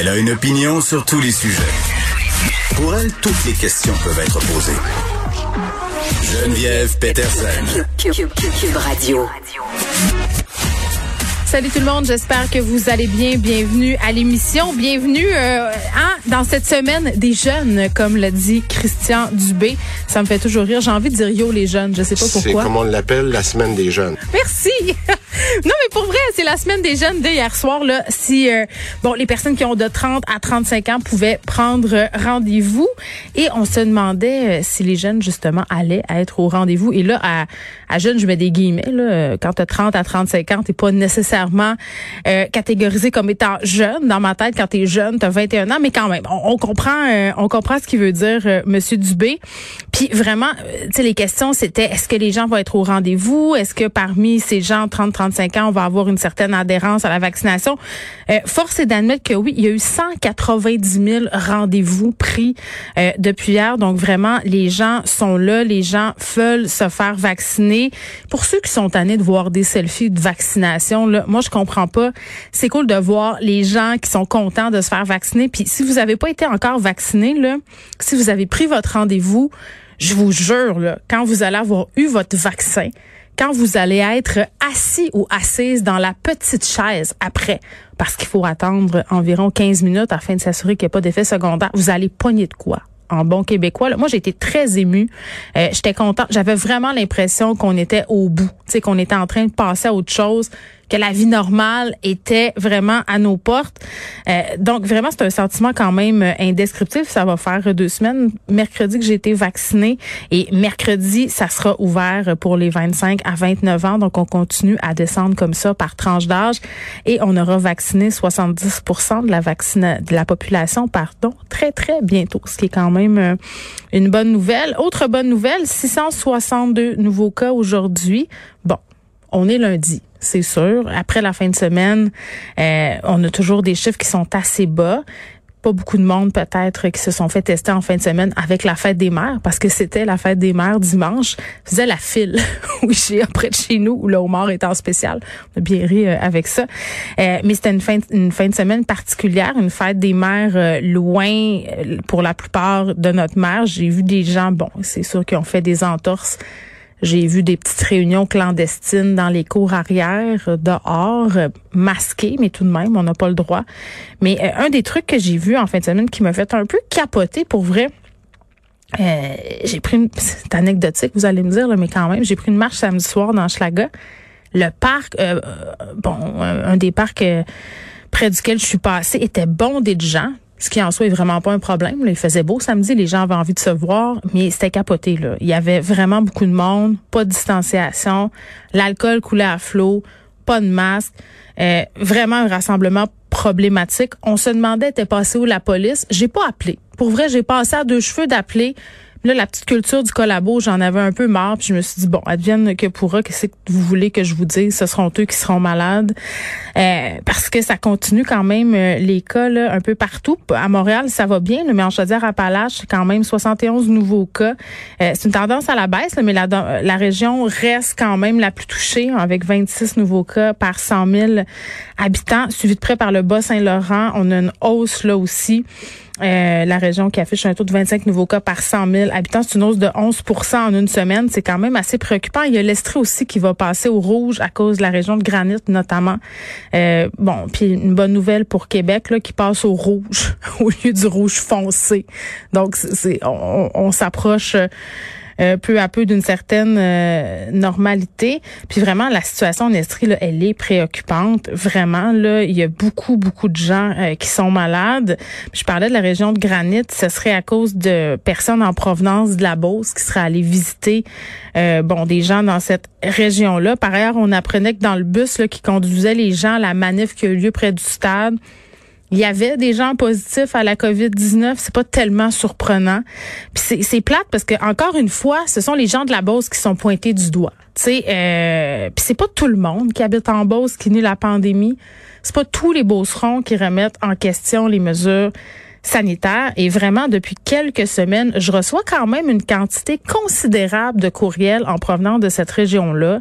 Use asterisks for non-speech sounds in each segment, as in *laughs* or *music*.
Elle a une opinion sur tous les sujets. Pour elle, toutes les questions peuvent être posées. Geneviève Peterson. Cube, Radio. Salut tout le monde, j'espère que vous allez bien. Bienvenue à l'émission. Bienvenue euh, hein, dans cette semaine des jeunes, comme l'a dit Christian Dubé. Ça me fait toujours rire. J'ai envie de dire yo les jeunes, je sais pas pourquoi. C'est comme on l'appelle la semaine des jeunes. Merci. *laughs* non c'est la semaine des jeunes dès hier soir là. Si euh, bon, les personnes qui ont de 30 à 35 ans pouvaient prendre rendez-vous et on se demandait euh, si les jeunes justement allaient être au rendez-vous. Et là, à, à jeunes, je mets des guillemets là. Quand tu as 30 à 35 ans, t'es pas nécessairement euh, catégorisé comme étant jeune dans ma tête quand tu es jeune, tu as 21 ans mais quand même on, comprend euh, on comprend ce qu'il veut dire euh, monsieur Dubé. Puis vraiment tu sais les questions c'était est-ce que les gens vont être au rendez-vous? Est-ce que parmi ces gens 30 35 ans on va avoir une certaine adhérence à la vaccination Force est d'admettre que oui, il y a eu 190 000 rendez-vous pris depuis hier donc vraiment les gens sont là, les gens veulent se faire vacciner. Pour ceux qui sont tannés de voir des selfies de vaccination là, moi, je comprends pas. C'est cool de voir les gens qui sont contents de se faire vacciner. Puis si vous n'avez pas été encore vacciné, là, si vous avez pris votre rendez-vous, je vous jure, là, quand vous allez avoir eu votre vaccin, quand vous allez être assis ou assise dans la petite chaise après, parce qu'il faut attendre environ 15 minutes afin de s'assurer qu'il n'y a pas d'effet secondaire, vous allez pogner de quoi? en bon québécois. Moi, j'ai été très émue. Euh, J'étais contente. J'avais vraiment l'impression qu'on était au bout, qu'on était en train de passer à autre chose que la vie normale était vraiment à nos portes. Euh, donc vraiment, c'est un sentiment quand même indescriptible. Ça va faire deux semaines. Mercredi que j'ai été vaccinée et mercredi, ça sera ouvert pour les 25 à 29 ans. Donc on continue à descendre comme ça par tranche d'âge et on aura vacciné 70 de la vaccine de la population, pardon, très très bientôt, ce qui est quand même euh, une bonne nouvelle. Autre bonne nouvelle, 662 nouveaux cas aujourd'hui. Bon, on est lundi c'est sûr. Après la fin de semaine, euh, on a toujours des chiffres qui sont assez bas. Pas beaucoup de monde peut-être qui se sont fait tester en fin de semaine avec la fête des mères parce que c'était la fête des mères dimanche. Je faisais la file *laughs* oui, j'ai près de chez nous où le homard est en spécial. On a bien ri euh, avec ça. Euh, mais c'était une fin, une fin de semaine particulière, une fête des mères loin pour la plupart de notre mère. J'ai vu des gens, bon, c'est sûr qu'ils ont fait des entorses j'ai vu des petites réunions clandestines dans les cours arrière, dehors, masquées, mais tout de même, on n'a pas le droit. Mais euh, un des trucs que j'ai vu en fin de semaine qui m'a fait un peu capoter pour vrai, euh, j'ai pris une *laughs* c'est anecdotique, vous allez me dire, mais quand même, j'ai pris une marche samedi soir dans Schlaga. Le parc, euh, bon, un des parcs près duquel je suis passée était bondé de gens ce qui en soi est vraiment pas un problème. Il faisait beau samedi, les gens avaient envie de se voir, mais c'était capoté. Là. Il y avait vraiment beaucoup de monde, pas de distanciation, l'alcool coulait à flot, pas de masque, euh, vraiment un rassemblement problématique. On se demandait, était passé où la police? J'ai pas appelé. Pour vrai, j'ai passé à deux cheveux d'appeler. Là, la petite culture du collabo, j'en avais un peu marre, puis je me suis dit, bon, advienne que pourra, qu'est-ce que vous voulez que je vous dise, ce seront eux qui seront malades. Euh, parce que ça continue quand même euh, les cas là, un peu partout. À Montréal, ça va bien, mais en Chaudière-Appalaches, c'est quand même 71 nouveaux cas. Euh, c'est une tendance à la baisse, mais la, la région reste quand même la plus touchée, avec 26 nouveaux cas par 100 000 habitants, suivi de près par le Bas-Saint-Laurent. On a une hausse là aussi. Euh, la région qui affiche un taux de 25 nouveaux cas par 100 000 habitants. C'est une hausse de 11% en une semaine. C'est quand même assez préoccupant. Il y a l'Estrie aussi qui va passer au rouge à cause de la région de Granit notamment. Euh, bon, puis une bonne nouvelle pour Québec là, qui passe au rouge *laughs* au lieu du rouge foncé. Donc, c'est on, on s'approche euh, peu à peu d'une certaine euh, normalité. Puis vraiment, la situation en Estrie, là, elle est préoccupante. Vraiment, là, il y a beaucoup, beaucoup de gens euh, qui sont malades. je parlais de la région de Granit. Ce serait à cause de personnes en provenance de la Beauce qui seraient allées visiter bon des gens dans cette région-là. Par ailleurs, on apprenait que dans le bus là, qui conduisait les gens la manif qui a eu lieu près du stade, il y avait des gens positifs à la COVID-19, c'est pas tellement surprenant. Puis c'est plate parce que encore une fois, ce sont les gens de la Beauce qui sont pointés du doigt. Tu sais, euh, puis c'est pas tout le monde qui habite en Beauce qui nie la pandémie. C'est pas tous les Beaucerons qui remettent en question les mesures sanitaires. Et vraiment, depuis quelques semaines, je reçois quand même une quantité considérable de courriels en provenance de cette région-là.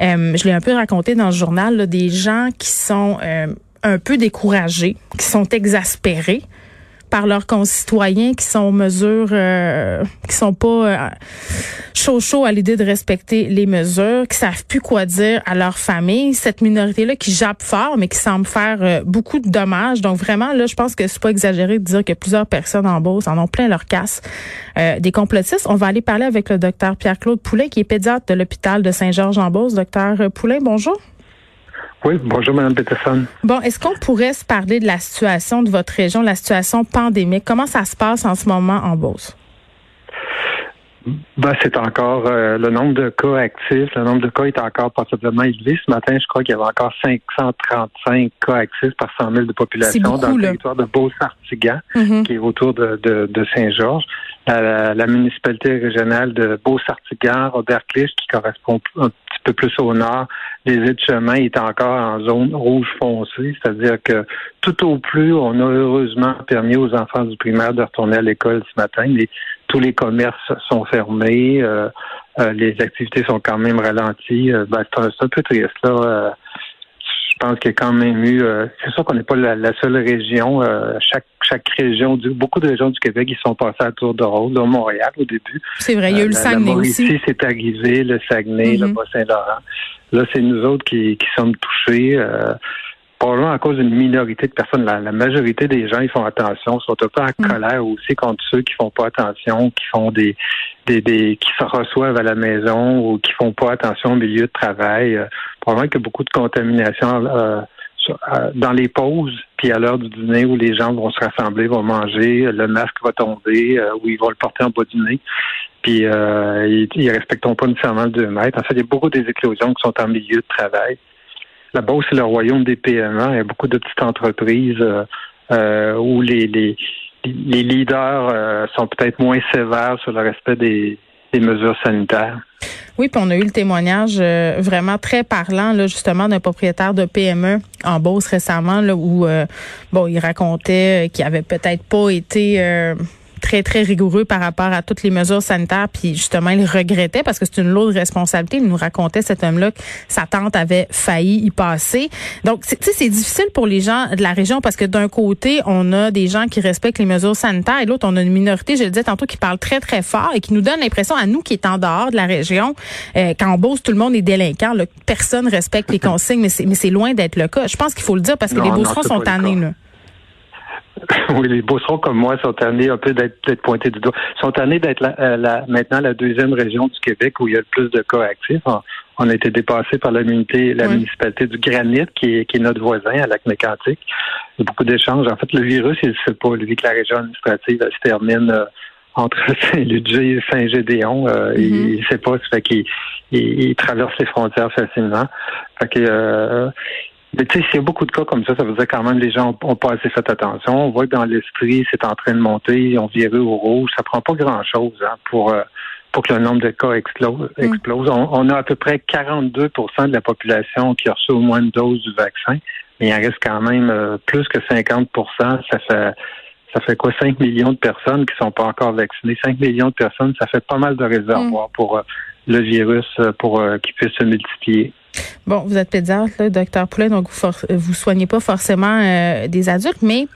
Euh, je l'ai un peu raconté dans le journal, là, des gens qui sont euh, un peu découragés, qui sont exaspérés par leurs concitoyens qui sont mesures euh, qui sont pas euh, chaud à l'idée de respecter les mesures, qui savent plus quoi dire à leur famille, cette minorité là qui jappe fort mais qui semble faire euh, beaucoup de dommages. Donc vraiment là, je pense que c'est pas exagéré de dire que plusieurs personnes en Beauce en ont plein leur casse euh, des complotistes. On va aller parler avec le docteur Pierre-Claude Poulain qui est pédiatre de l'hôpital de Saint-Georges en Beauce. Docteur Poulain, bonjour. Oui, bonjour, Mme Peterson. Bon, est-ce qu'on pourrait se parler de la situation de votre région, la situation pandémique? Comment ça se passe en ce moment en Beauce? Ben, c'est encore euh, le nombre de cas actifs, le nombre de cas est encore possiblement élevé. Ce matin, je crois qu'il y avait encore 535 cas actifs par 100 000 de population dans le territoire de Beauce-Artigan, mm-hmm. qui est autour de, de, Saint-Georges. La, la, municipalité régionale de Beauce-Artigan, Robert Clich, qui correspond un petit peu plus au nord, les aides-chemins est encore en zone rouge foncé, c'est-à-dire que tout au plus, on a heureusement permis aux enfants du primaire de retourner à l'école ce matin, mais tous les commerces sont fermés, euh, euh, les activités sont quand même ralenties. Euh, ben, c'est un, peu triste là. je pense qu'il y a quand même eu. c'est sûr qu'on n'est pas la, seule région. chaque chaque région, du, beaucoup de régions du Québec, ils sont passés à tour de rôle. Là, Montréal au début. C'est vrai, il y a eu le Saguenay aussi. c'est arrivé, le Saguenay, le mm-hmm. Bas-Saint-Laurent. Là, c'est nous autres qui, qui sommes touchés. Probablement à cause d'une minorité de personnes. La, majorité des gens, ils font attention, sont un peu en mm. colère aussi contre ceux qui font pas attention, qui font des, des, des qui se reçoivent à la maison ou qui font pas attention au milieu de travail. Euh, probablement qu'il y a beaucoup de contamination euh, euh, dans les pauses, puis à l'heure du dîner où les gens vont se rassembler, vont manger, le masque va tomber, euh, ou ils vont le porter en bas du nez, puis euh, ils, ils respecteront pas nécessairement le 2 mètres. En fait, il y a beaucoup des éclosions qui sont en milieu de travail. Là-bas, c'est le royaume des PME. Il y a beaucoup de petites entreprises où les, les, les leaders sont peut-être moins sévères sur le respect des, mesures sanitaires. Oui, puis on a eu le témoignage euh, vraiment très parlant, justement, d'un propriétaire de PME en Beauce récemment, où euh, bon, il racontait qu'il avait peut-être pas été euh, très, très rigoureux par rapport à toutes les mesures sanitaires. Puis justement, il regrettait parce que c'est une lourde responsabilité. Il nous racontait cet homme-là que sa tante avait failli y passer. Donc, tu sais, c'est difficile pour les gens de la région parce que d'un côté, on a des gens qui respectent les mesures sanitaires et l'autre, on a une minorité, je le disais tantôt, qui parle très, très fort et qui nous donne l'impression à nous qui est en dehors de la région, euh, qu'en Beauce, tout le monde est délinquant. Là, personne respecte les consignes, mais c'est loin d'être le cas. Je pense qu'il faut le dire parce que les Beaucerons sont tannés. Là. *laughs* oui, les Beaucerons comme moi sont tannés un peu d'être pointés du doigt. Ils sont tannés d'être euh, la, maintenant la deuxième région du Québec où il y a le plus de cas actifs. On, a été dépassé par la, la municipalité du Granit, qui est, qui est notre voisin à Lac-Mécantic. Il y a beaucoup d'échanges. En fait, le virus, il ne sait pas, lui, que la région administrative elle, se termine euh, entre *laughs* Saint-Ludger et Saint-Gédéon. Euh, Il ne mm-hmm. sait pas, ça fait qu'il il, traverse les frontières facilement. Fait que mais tu sais, s'il y a beaucoup de cas comme ça, ça veut dire quand même les gens ont pas assez fait attention. On voit que dans l'esprit, c'est en train de monter, on viré au rouge. Ça prend pas grand-chose hein, pour euh, pour que le nombre de cas explose. Mm. explose. On, a à peu près 42% de la population qui a reçu au moins une dose du vaccin, mais il en reste quand même euh, plus que 50% Ça fait ça fait quoi 5 millions de personnes qui sont pas encore vaccinées. 5 millions de personnes, ça fait pas mal de réservoirs mm. pour euh, le virus pour qu'il puisse se multiplier. Bon, vous êtes pédiatre, là, docteur Poulet, donc vous, vous soignez pas forcément euh, des adultes, mais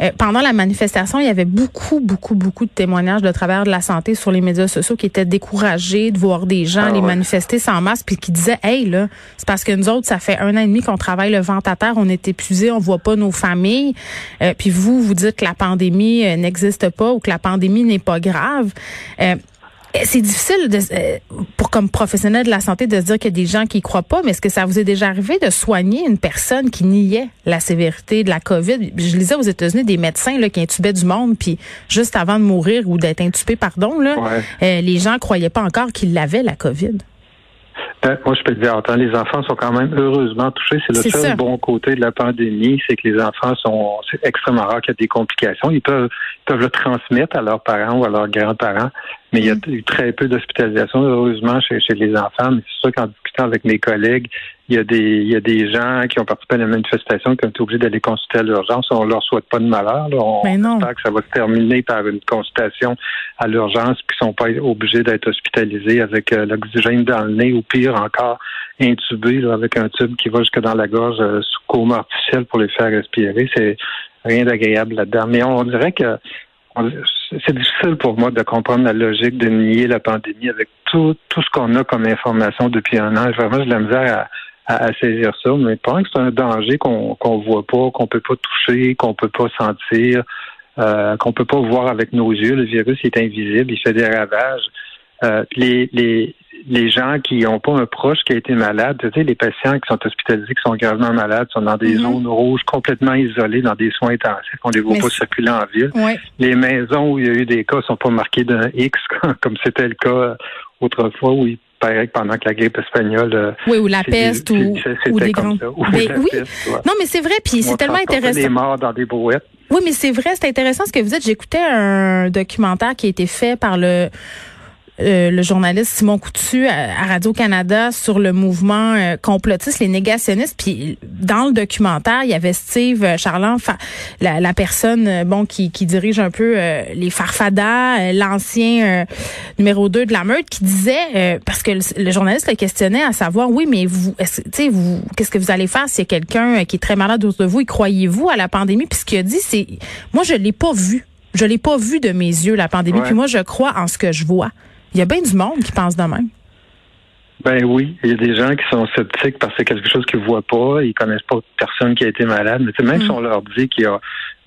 euh, pendant la manifestation, il y avait beaucoup, beaucoup, beaucoup de témoignages de travers de la santé sur les médias sociaux qui étaient découragés de voir des gens ah les manifester sans masque, puis qui disaient, hey là, c'est parce que nous autres, ça fait un an et demi qu'on travaille le vent à terre, on est épuisés, on voit pas nos familles, euh, puis vous, vous dites que la pandémie n'existe pas ou que la pandémie n'est pas grave. Eh, c'est difficile de, euh, pour comme professionnel de la santé de se dire qu'il y a des gens qui y croient pas, mais est-ce que ça vous est déjà arrivé de soigner une personne qui niait la sévérité de la COVID? Je lisais aux États-Unis des médecins là, qui intubaient du monde, puis juste avant de mourir ou d'être intubé, pardon, là, euh, les gens croyaient pas encore qu'ils avaient la COVID. Ben, moi, je peux te dire, attends, les enfants sont quand même heureusement touchés. C'est le seul bon côté de la pandémie, c'est que les enfants sont, c'est extrêmement rare qu'il y ait des complications. Ils peuvent, peuvent le transmettre à leurs parents ou à leurs grands-parents, mais il y a mm. eu très peu d'hospitalisation, heureusement, chez, chez les enfants. Mais c'est sûr qu'en discutant avec mes collègues, il y a des, il y a des gens qui ont participé à la manifestation qui ont été obligés d'aller consulter à l'urgence. On leur souhaite pas de malheur. On espère que ça va se terminer par une consultation à l'urgence, qui sont pas obligés d'être hospitalisés avec euh, l'oxygène dans le nez ou pire encore, intubés avec un tube qui va jusque dans la gorge sous coma artificiel pour les faire respirer. C'est rien d'agréable là-dedans. Mais on, dirait que c'est difficile pour moi de comprendre la logique de nier la pandémie avec tout, tout ce qu'on a comme information depuis un an. Vraiment, j'ai de la misère à, saisir ça, mais pas que c'est un danger qu'on qu'on voit pas, qu'on peut pas toucher, qu'on peut pas sentir, euh, qu'on peut pas voir avec nos yeux. Le virus est invisible, il fait des ravages. Euh, les, les, les gens qui n'ont pas un proche qui a été malade, tu sais, les patients qui sont hospitalisés, qui sont gravement malades, sont dans des mhm. zones rouges, complètement isolés, dans des soins intensifs. On les voit pas circuler en ville. Les maisons où il y a eu des cas sont pas marquées d'un X, *laughs* comme c'était le cas euh, autrefois où il paraît que pendant que la grippe espagnole. Euh, oui, ou la peste, ou, ou, des grands. oui. Non, mais c'est vrai, puis c'est tellement intéressant. des morts dans des brouettes. Oui, mais c'est vrai, c'est intéressant ce que vous dites. J'écoutais un documentaire qui a été fait par le euh, le journaliste Simon Coutu à, Radio-Canada sur le mouvement euh, complotiste, les négationnistes. Puis dans le documentaire, il y avait Steve euh, Charland, la, la, personne bon qui, qui dirige un peu les Farfadas, l'ancien numéro 2 de la meute, qui disait, parce que le, journaliste le questionnait à savoir, oui, mais vous, tu vous, qu'est-ce que vous allez faire s'il y a quelqu'un qui est très malade autour de vous, et croyez-vous à la pandémie? Puis ce qu'il a dit, c'est, moi, je l'ai pas vu. Je l'ai pas vu de mes yeux, la pandémie. Puis moi, je crois en ce que je vois. Il y a bien du monde qui pense de même. Ben oui, il y a des gens qui sont sceptiques parce que c'est quelque chose qu'ils ne voient pas, ils connaissent pas personne qui a été malade. Mais même si mm. on leur dit qu'il y a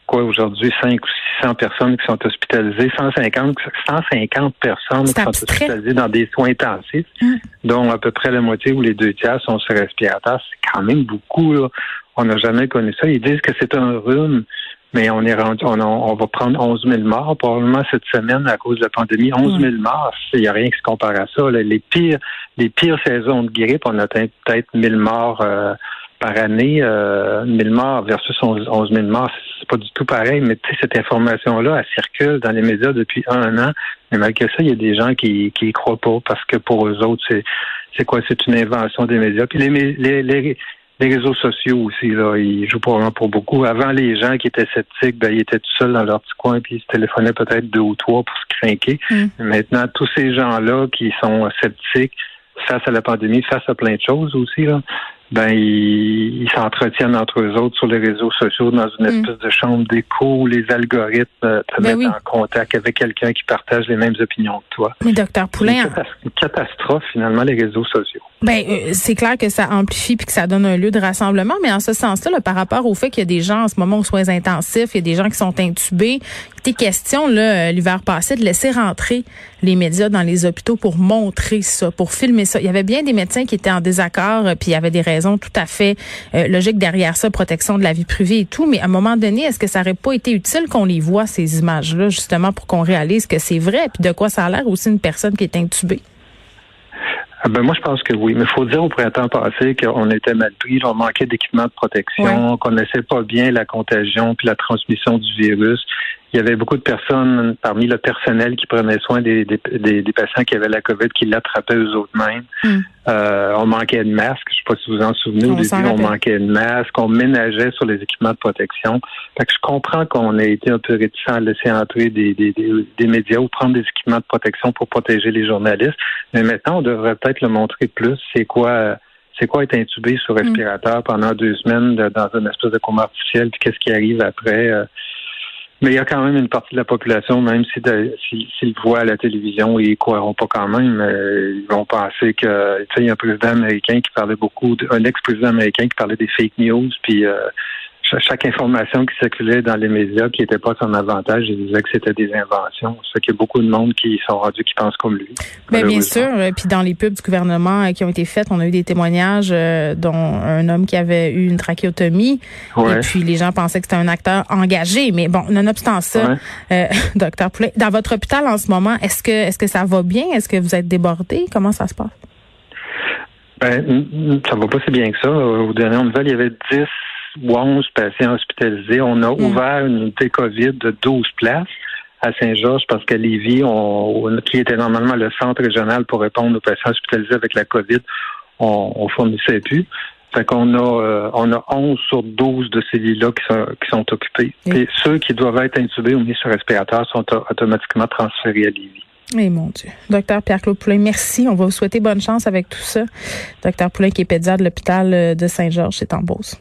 quoi aujourd'hui 5 ou 600 personnes qui sont hospitalisées, 150 150 personnes qui sont hospitalisées dans des soins intensifs, mm. dont à peu près la moitié ou les deux tiers sont sur respirateur, c'est quand même beaucoup On n'a jamais connu ça. Ils disent que c'est un rhume mais on est rendu, on, on, va prendre 11 000 morts probablement cette semaine à cause de la pandémie. 11 000 morts, il n'y a rien qui se compare à ça. Les pires, les pires saisons de grippe, on atteint peut-être 1000 morts euh, par année. Euh, 1000 morts versus 11 000 morts, c'est pas du tout pareil. Mais tu sais, cette information-là, elle circule dans les médias depuis un an. Mais malgré ça, il y a des gens qui qui y croient pas parce que pour eux autres, c'est c'est quoi? C'est une invention des médias. Puis les, les, les, les réseaux sociaux aussi, là, ils jouent probablement pour beaucoup. Avant, les gens qui étaient sceptiques, ben, ils étaient tout seuls dans leur petit coin, puis ils se téléphonaient peut-être deux ou trois pour se craquer. Mm. Maintenant, tous ces gens-là qui sont sceptiques face à la pandémie, face à plein de choses aussi, là, ben ils s'entretiennent entre eux autres sur les réseaux sociaux dans une mm. espèce de chambre d'écho où les algorithmes euh, te ben mettent en contact avec quelqu'un qui partage les mêmes opinions que toi. Mais docteur Poulain, c'est une catastrophe finalement les réseaux sociaux. Ben euh, c'est clair que ça amplifie puis que ça donne un lieu de rassemblement, mais en ce sens-là, par rapport au fait qu'il y a des gens en ce moment aux soins intensifs, il y a des gens qui sont intubés, tes questions là euh, l'hiver passé de laisser rentrer les médias dans les hôpitaux pour montrer ça, pour filmer ça. Il y avait bien des médecins qui étaient en désaccord, puis il y avait des raisons tout à fait euh, logiques derrière ça, protection de la vie privée et tout. Mais à un moment donné, est-ce que ça aurait pas été utile qu'on les voit ces images-là justement pour qu'on réalise que c'est vrai, puis de quoi ça a l'air aussi une personne qui est intubée? Ah ben moi, je pense que oui. Mais il faut dire au printemps passé qu'on était mal pris, on manquait d'équipement de protection, qu'on ne connaissait pas bien la contagion puis la transmission du virus. Il y avait beaucoup de personnes parmi le personnel qui prenaient soin des, des, des, patients qui avaient la COVID, qui l'attrapaient eux-mêmes. Hmm. Euh, on manquait de masques. Je ne sais pas si vous en souvenez. Au début, on manquait de masques. On ménageait sur les équipements de protection. Fait que je comprends qu'on ait été un peu réticent à laisser entrer des, des, des, médias ou prendre des équipements de protection pour protéger les journalistes. Mais maintenant, on devrait peut-être le montrer plus. C'est quoi c'est quoi être intubé sur hmm. respirateur pendant deux semaines dans une espèce de coma artificiel, puis qu'est-ce qui arrive après. Euh, mais il y a quand même une partie de la population, même s'ils si, voient à la télévision, ils ne croiront pas quand même. Ils vont penser que, tu sais, il y a un président américain qui parlait beaucoup, un ex-président américain qui parlait des fake news, puis euh, chaque information qui circulait dans les médias qui n'était pas son avantage, il disait que c'était des inventions. C'est qu'il y a beaucoup de monde qui sont rendus qui pensent comme lui. Ben, bien sûr. Euh, puis dans les pubs du gouvernement euh, qui ont été faites, on a eu des témoignages euh, dont un homme qui avait eu une trachéotomie. Et puis les gens pensaient que c'était un acteur engagé. Mais bon, nonobstant ça, *laughs* docteur Poulet, dans votre hôpital en ce moment, est-ce que est-ce que ça va bien? Est-ce que vous êtes débordé? Comment ça se passe? Ben, ça va pas si bien que ça. Au dernier nouvelles, il y avait 10 11 patients hospitalisés. On a mm. ouvert une unité COVID de 12 places à Saint-Georges parce qu'à Lévis, on, qui était normalement le centre régional pour répondre aux patients hospitalisés avec la COVID, on, on fournissait plus. Fait qu'on a, euh, on a 11 sur 12 de ces lits-là qui sont, qui sont occupés. Et ceux qui doivent être intubés ou mis sur respirateur sont automatiquement transférés à Lévis. Eh mon Dieu. Docteur Pierre-Claude Poulain, merci. On va vous souhaiter bonne chance avec tout ça. Docteur Poulain qui est pédiatre de l'hôpital de Saint-Georges, c'est en Beauce.